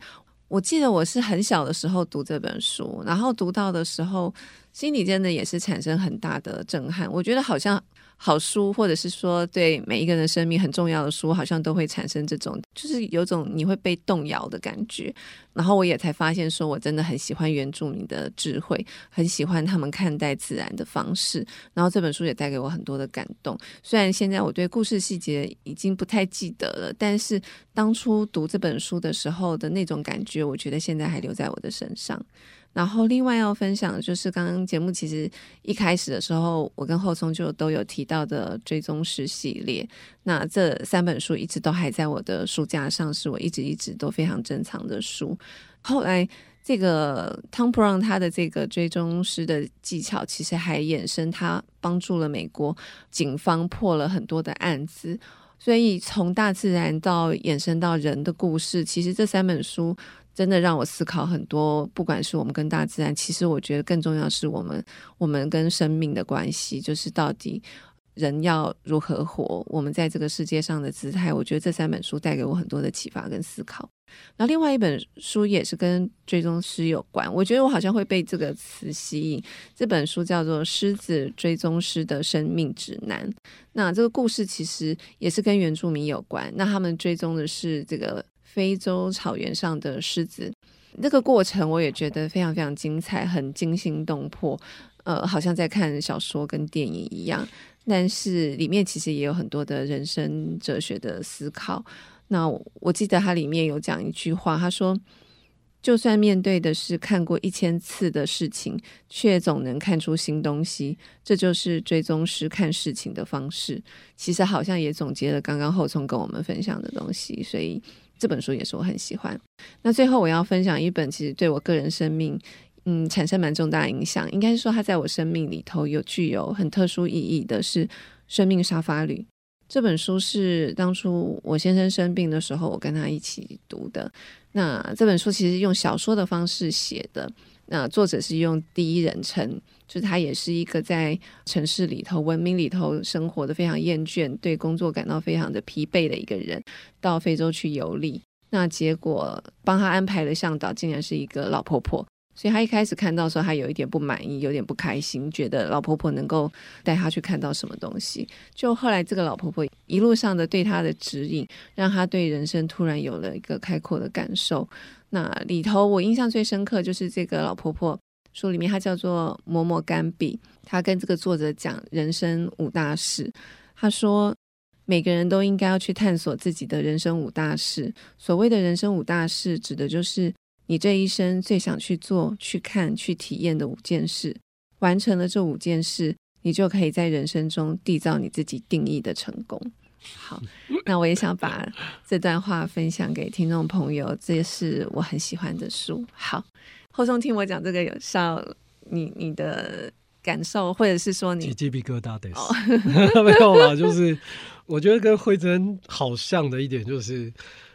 我记得我是很小的时候读这本书，然后读到的时候，心里真的也是产生很大的震撼。我觉得好像。好书，或者是说对每一个人生命很重要的书，好像都会产生这种，就是有种你会被动摇的感觉。然后我也才发现，说我真的很喜欢原住民的智慧，很喜欢他们看待自然的方式。然后这本书也带给我很多的感动。虽然现在我对故事细节已经不太记得了，但是当初读这本书的时候的那种感觉，我觉得现在还留在我的身上。然后，另外要分享的就是刚刚节目其实一开始的时候，我跟后聪就都有提到的追踪师系列。那这三本书一直都还在我的书架上，是我一直一直都非常珍藏的书。后来，这个 Tom Brown 他的这个追踪师的技巧，其实还衍生他帮助了美国警方破了很多的案子。所以，从大自然到衍生到人的故事，其实这三本书。真的让我思考很多，不管是我们跟大自然，其实我觉得更重要是我们我们跟生命的关系，就是到底人要如何活，我们在这个世界上的姿态。我觉得这三本书带给我很多的启发跟思考。那另外一本书也是跟追踪师有关，我觉得我好像会被这个词吸引。这本书叫做《狮子追踪师的生命指南》。那这个故事其实也是跟原住民有关，那他们追踪的是这个。非洲草原上的狮子，那个过程我也觉得非常非常精彩，很惊心动魄，呃，好像在看小说跟电影一样。但是里面其实也有很多的人生哲学的思考。那我，记得它里面有讲一句话，他说：“就算面对的是看过一千次的事情，却总能看出新东西，这就是追踪师看事情的方式。”其实好像也总结了刚刚后聪跟我们分享的东西，所以。这本书也是我很喜欢。那最后我要分享一本，其实对我个人生命，嗯，产生蛮重大影响。应该是说，它在我生命里头有具有很特殊意义的是《生命沙发旅》这本书，是当初我先生生病的时候，我跟他一起读的。那这本书其实用小说的方式写的。那作者是用第一人称，就是他也是一个在城市里头、文明里头生活的非常厌倦，对工作感到非常的疲惫的一个人，到非洲去游历。那结果帮他安排的向导竟然是一个老婆婆，所以他一开始看到的时候他有一点不满意，有点不开心，觉得老婆婆能够带他去看到什么东西。就后来这个老婆婆一路上的对他的指引，让他对人生突然有了一个开阔的感受。那里头我印象最深刻就是这个老婆婆，书里面她叫做某某甘比，他跟这个作者讲人生五大事。他说每个人都应该要去探索自己的人生五大事。所谓的人生五大事，指的就是你这一生最想去做、去看、去体验的五件事。完成了这五件事，你就可以在人生中缔造你自己定义的成功。好，那我也想把这段话分享给听众朋友，这也是我很喜欢的书。好，后松听我讲这个有效，你你的感受，或者是说你鸡皮疙瘩的，[laughs] 没有啦，就是我觉得跟惠珍好像的一点就是，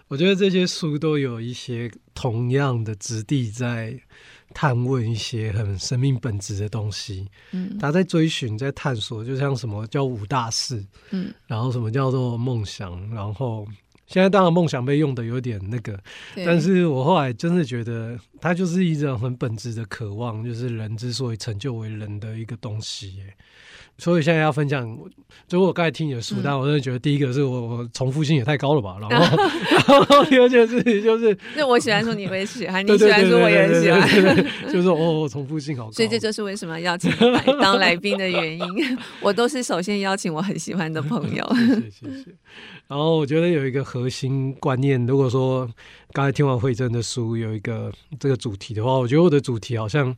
我觉得这些书都有一些同样的质地在。探问一些很生命本质的东西，嗯，他在追寻，在探索，就像什么叫五大事，嗯，然后什么叫做梦想，然后现在当然梦想被用的有点那个，但是我后来真的觉得，它就是一种很本质的渴望，就是人之所以成就为人的一个东西，耶。所以现在要分享，就我刚才听你的书，嗯、但我真的觉得第一个是我我重复性也太高了吧，然后 [laughs] 然后第二件事情就是，就我喜欢说你会喜欢，[laughs] 你喜欢说我也很喜欢，就是哦重复性好高，所以这就是为什么邀请你来当来宾的原因。[laughs] 我都是首先邀请我很喜欢的朋友，谢谢谢谢。然后我觉得有一个核心观念，如果说刚才听完惠珍的书有一个这个主题的话，我觉得我的主题好像。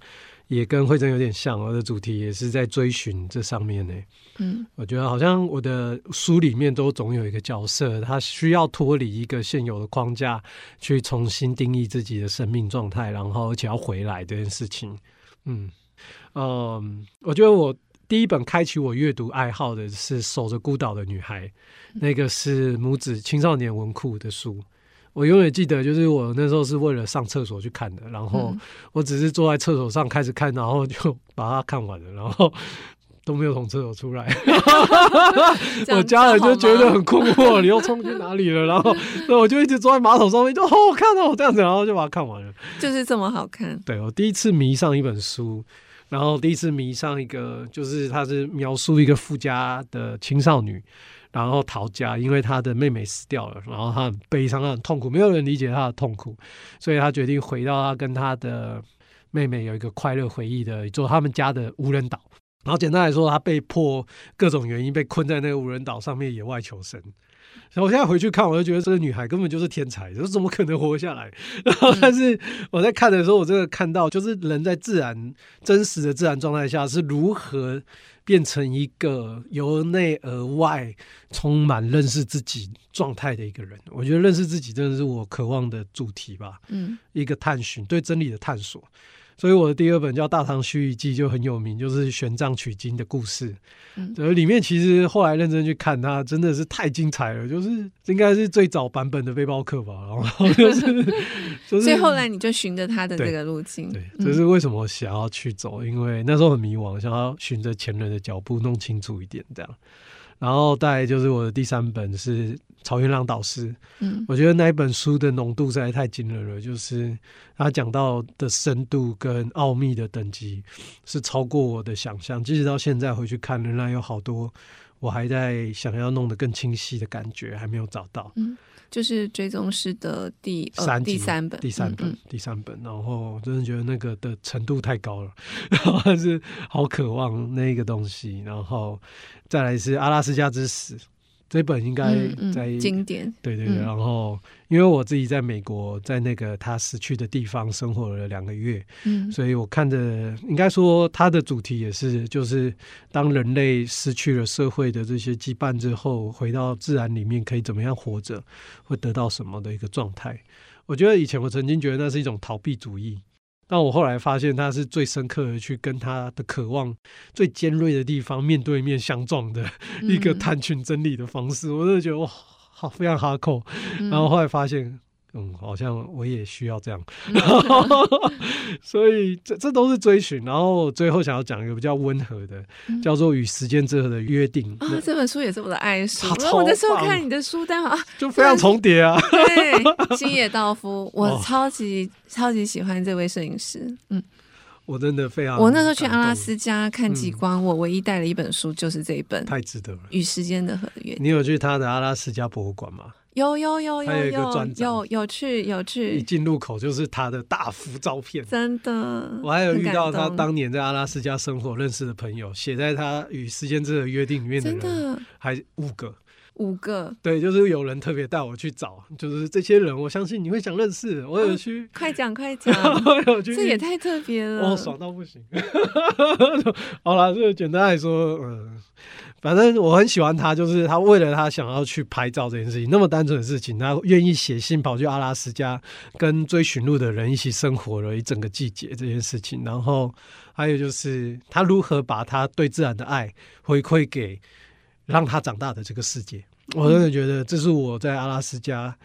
也跟慧珍有点像，我的主题也是在追寻这上面呢。嗯，我觉得好像我的书里面都总有一个角色，他需要脱离一个现有的框架，去重新定义自己的生命状态，然后而且要回来这件事情。嗯嗯，我觉得我第一本开启我阅读爱好的是《守着孤岛的女孩》，那个是母子青少年文库的书。我永远记得，就是我那时候是为了上厕所去看的，然后我只是坐在厕所上开始看，然后就把它看完了，然后都没有从厕所出来。我家人就觉得很困惑，你又冲去哪里了？然后，那我就一直坐在马桶上面，就好好看哦，这样子，然后就把它看完了。就是这么好看。对，我第一次迷上一本书，然后第一次迷上一个，就是它是描述一个富家的青少女。然后逃家，因为他的妹妹死掉了，然后他很悲伤，很痛苦，没有人理解他的痛苦，所以他决定回到他跟他的妹妹有一个快乐回忆的，一座他们家的无人岛。然后简单来说，他被迫各种原因被困在那个无人岛上面野外求生。然后我现在回去看，我就觉得这个女孩根本就是天才，就是怎么可能活下来？[laughs] 然后，但是我在看的时候，我真的看到，就是人在自然真实的自然状态下是如何。变成一个由内而外充满认识自己状态的一个人，我觉得认识自己真的是我渴望的主题吧。嗯，一个探寻对真理的探索。所以我的第二本叫《大唐须臾记》就很有名，就是玄奘取经的故事。嗯，所以里面其实后来认真去看它，真的是太精彩了，就是应该是最早版本的背包客吧。然后就是，[laughs] 就是，所以后来你就循着他的这个路径。对，这是为什么我想要去走，因为那时候很迷惘，想要循着前人的脚步弄清楚一点这样。然后再就是我的第三本是草原狼导师，嗯，我觉得那一本书的浓度实在太惊人了，就是他讲到的深度跟奥秘的等级是超过我的想象，即使到现在回去看，仍然有好多我还在想要弄得更清晰的感觉还没有找到。嗯，就是追踪师的第三第三本，第三本，嗯嗯。第三本，然后真的觉得那个的程度太高了，然后还是好渴望那个东西，然后。再来是《阿拉斯加之死》这本应该在、嗯嗯、经典，对对对。然后因为我自己在美国，在那个他死去的地方生活了两个月，嗯，所以我看的应该说他的主题也是，就是当人类失去了社会的这些羁绊之后，回到自然里面可以怎么样活着，会得到什么的一个状态。我觉得以前我曾经觉得那是一种逃避主义。但我后来发现，他是最深刻的去跟他的渴望最尖锐的地方面对面相撞的一个探寻真理的方式。嗯、我真的觉得哇，好非常哈扣。然后后来发现。嗯，好像我也需要这样，[laughs] 所以这这都是追寻。然后最后想要讲一个比较温和的，嗯、叫做《与时间之河的约定》啊，这本书也是我的爱书。我那时候看你的书单啊，就非常重叠啊。对，[laughs] 星野道夫，我超级、哦、超级喜欢这位摄影师。嗯，我真的非常。我那时候去阿拉斯加看极光，嗯、我唯一带了一本书就是这一本，太值得了，《与时间的合约定》。你有去他的阿拉斯加博物馆吗？有有有有有有有趣有趣，一进入口就是他的大幅照片，真的。我还有遇到他当年在阿拉斯加生活认识的朋友，写在他与时间之的约定里面的人，真的还五个五个。对，就是有人特别带我去找，就是这些人，我相信你会想认识。[laughs] 我有去，快讲快讲，这也太特别了，我爽到不行。[laughs] 好了，就简单来说，嗯。反正我很喜欢他，就是他为了他想要去拍照这件事情，那么单纯的事情，他愿意写信跑去阿拉斯加，跟追寻路的人一起生活了一整个季节这件事情，然后还有就是他如何把他对自然的爱回馈给。让他长大的这个世界，我真的觉得这是我在阿拉斯加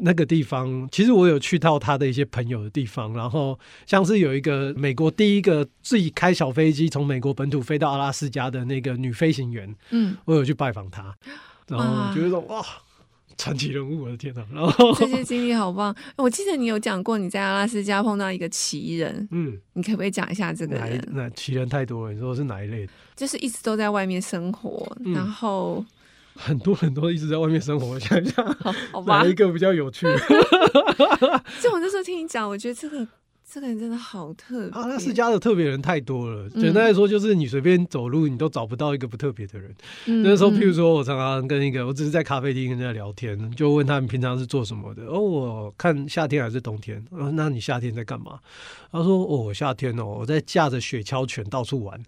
那个地方。其实我有去到他的一些朋友的地方，然后像是有一个美国第一个自己开小飞机从美国本土飞到阿拉斯加的那个女飞行员，嗯，我有去拜访她，然后觉得说哇。传奇人物，我的天哪！然后这些经历好棒。我记得你有讲过你在阿拉斯加碰到一个奇人，嗯，你可不可以讲一下这个人？那奇人太多了，你说是哪一类的？就是一直都在外面生活，嗯、然后很多很多一直在外面生活。我想一下，[laughs] 好，吧，哪一个比较有趣？[laughs] 就我那时候听你讲，我觉得这个。这个人真的好特别。阿拉斯加的特别人太多了。简单来说，就是你随便走路，你都找不到一个不特别的人。嗯、那时候，譬如说，我常常跟一个，我只是在咖啡厅跟人家聊天，就问他们平常是做什么的。哦，我看夏天还是冬天。哦，那你夏天在干嘛？他说：哦，夏天哦，我在驾着雪橇犬到处玩，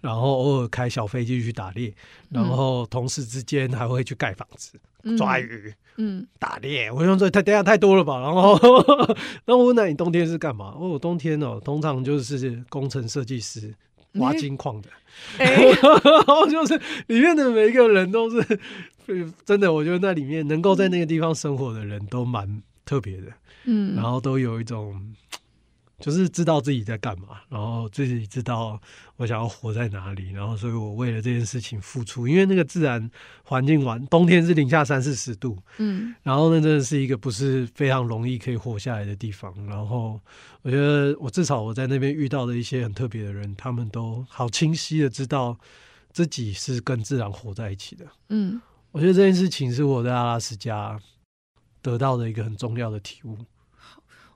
然后偶尔开小飞机去打猎，然后同事之间还会去盖房子。抓鱼，嗯，打猎，我想说太等下太多了吧。然后，[laughs] 那我问那你冬天是干嘛？哦，冬天哦，通常就是工程设计师，挖金矿的。[laughs] 然后就是里面的每一个人都是，真的，我觉得那里面能够在那个地方生活的人都蛮特别的。嗯，然后都有一种。就是知道自己在干嘛，然后自己知道我想要活在哪里，然后所以我为了这件事情付出。因为那个自然环境完，冬天是零下三四十度，嗯，然后那真的是一个不是非常容易可以活下来的地方。然后我觉得我至少我在那边遇到的一些很特别的人，他们都好清晰的知道自己是跟自然活在一起的。嗯，我觉得这件事情是我在阿拉斯加得到的一个很重要的体悟。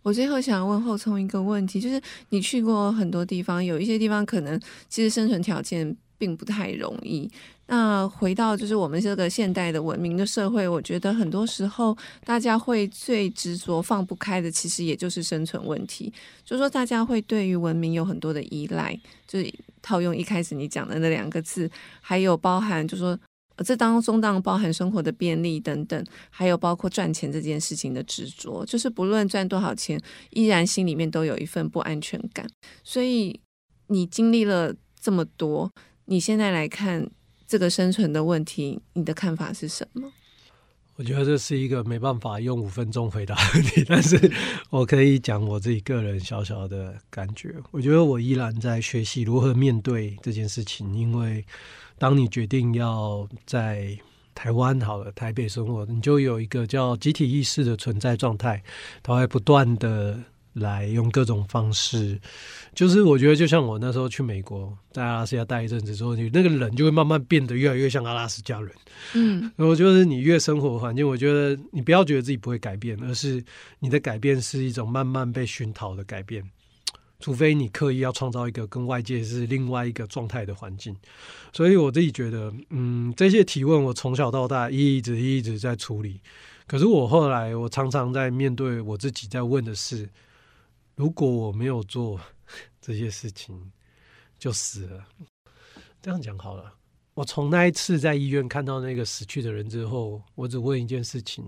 我最后想问后聪一个问题，就是你去过很多地方，有一些地方可能其实生存条件并不太容易。那回到就是我们这个现代的文明的社会，我觉得很多时候大家会最执着放不开的，其实也就是生存问题。就是说大家会对于文明有很多的依赖，就是套用一开始你讲的那两个字，还有包含就是说。这当中当然包含生活的便利等等，还有包括赚钱这件事情的执着，就是不论赚多少钱，依然心里面都有一份不安全感。所以你经历了这么多，你现在来看这个生存的问题，你的看法是什么？我觉得这是一个没办法用五分钟回答的问题，[laughs] 但是我可以讲我自己个人小小的感觉。我觉得我依然在学习如何面对这件事情，因为。当你决定要在台湾好了，台北生活，你就有一个叫集体意识的存在状态，它会不断的来用各种方式。就是我觉得，就像我那时候去美国，在阿拉斯加待一阵子之后，你那个人就会慢慢变得越来越像阿拉斯加人。嗯，然后就是你越生活环境，我觉得你不要觉得自己不会改变，而是你的改变是一种慢慢被熏陶的改变。除非你刻意要创造一个跟外界是另外一个状态的环境，所以我自己觉得，嗯，这些提问我从小到大一直一直在处理。可是我后来，我常常在面对我自己在问的是：如果我没有做这些事情，就死了。这样讲好了。我从那一次在医院看到那个死去的人之后，我只问一件事情：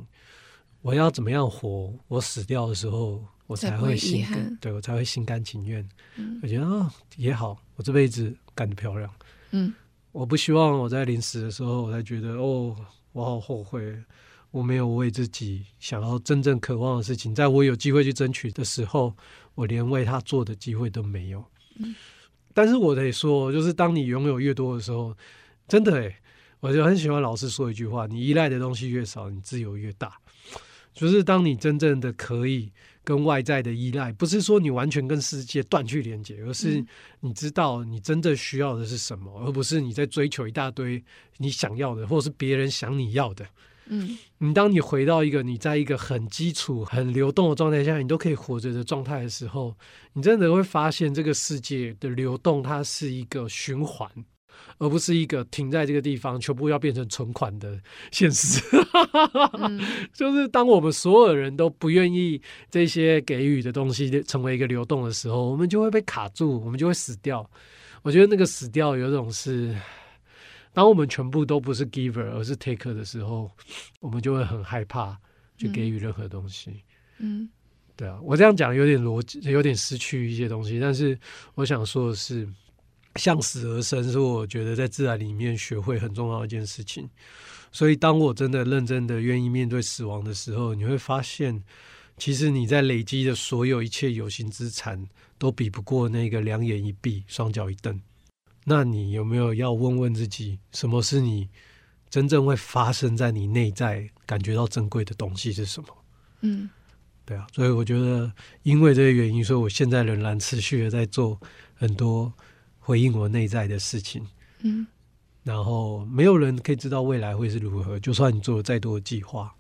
我要怎么样活？我死掉的时候。我才会心甘，对我才会心甘情愿。嗯、我觉得也好，我这辈子干得漂亮。嗯，我不希望我在临死的时候，我才觉得哦，我好后悔，我没有为自己想要真正渴望的事情，在我有机会去争取的时候，我连为他做的机会都没有。嗯，但是我得说，就是当你拥有越多的时候，真的诶，我就很喜欢老师说一句话：你依赖的东西越少，你自由越大。就是当你真正的可以。跟外在的依赖，不是说你完全跟世界断去连接，而是你知道你真正需要的是什么，而不是你在追求一大堆你想要的，或者是别人想你要的。嗯，你当你回到一个你在一个很基础、很流动的状态下，你都可以活着的状态的时候，你真的会发现这个世界的流动，它是一个循环。而不是一个停在这个地方，全部要变成存款的现实。嗯、[laughs] 就是当我们所有人都不愿意这些给予的东西成为一个流动的时候，我们就会被卡住，我们就会死掉。我觉得那个死掉有种是，当我们全部都不是 giver 而是 taker 的时候，我们就会很害怕去给予任何东西。嗯，对啊，我这样讲有点逻辑，有点失去一些东西，但是我想说的是。向死而生是我觉得在自然里面学会很重要的一件事情。所以，当我真的认真的愿意面对死亡的时候，你会发现，其实你在累积的所有一切有形资产，都比不过那个两眼一闭、双脚一蹬。那你有没有要问问自己，什么是你真正会发生在你内在感觉到珍贵的东西是什么？嗯，对啊。所以我觉得，因为这个原因，所以我现在仍然持续的在做很多。回应我内在的事情，嗯，然后没有人可以知道未来会是如何。就算你做了再多的计划，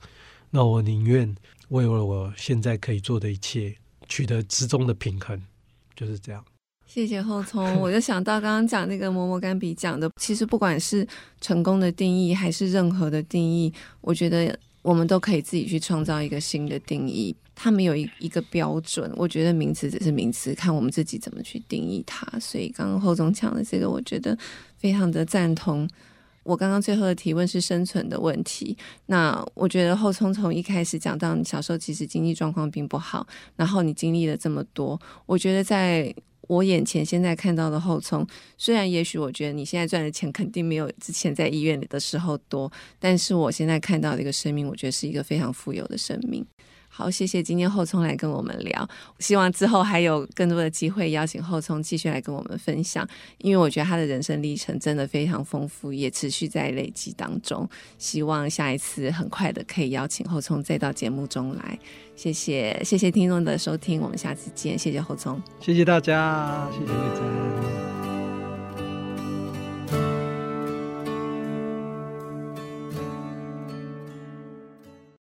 那我宁愿为了我现在可以做的一切，取得之中的平衡，就是这样。谢谢后聪，我就想到刚刚讲那个摩摩干比讲的，其实不管是成功的定义，还是任何的定义，我觉得。我们都可以自己去创造一个新的定义，它没有一一个标准。我觉得名词只是名词，看我们自己怎么去定义它。所以刚刚后总讲的这个，我觉得非常的赞同。我刚刚最后的提问是生存的问题，那我觉得后聪从一开始讲到你小时候其实经济状况并不好，然后你经历了这么多，我觉得在。我眼前现在看到的后聪，虽然也许我觉得你现在赚的钱肯定没有之前在医院里的时候多，但是我现在看到的一个生命，我觉得是一个非常富有的生命。好，谢谢今天后聪来跟我们聊，希望之后还有更多的机会邀请后聪继续来跟我们分享，因为我觉得他的人生历程真的非常丰富，也持续在累积当中。希望下一次很快的可以邀请后聪再到节目中来。谢谢，谢谢听众的收听，我们下次见。谢谢后聪，谢谢大家，谢谢魏珍。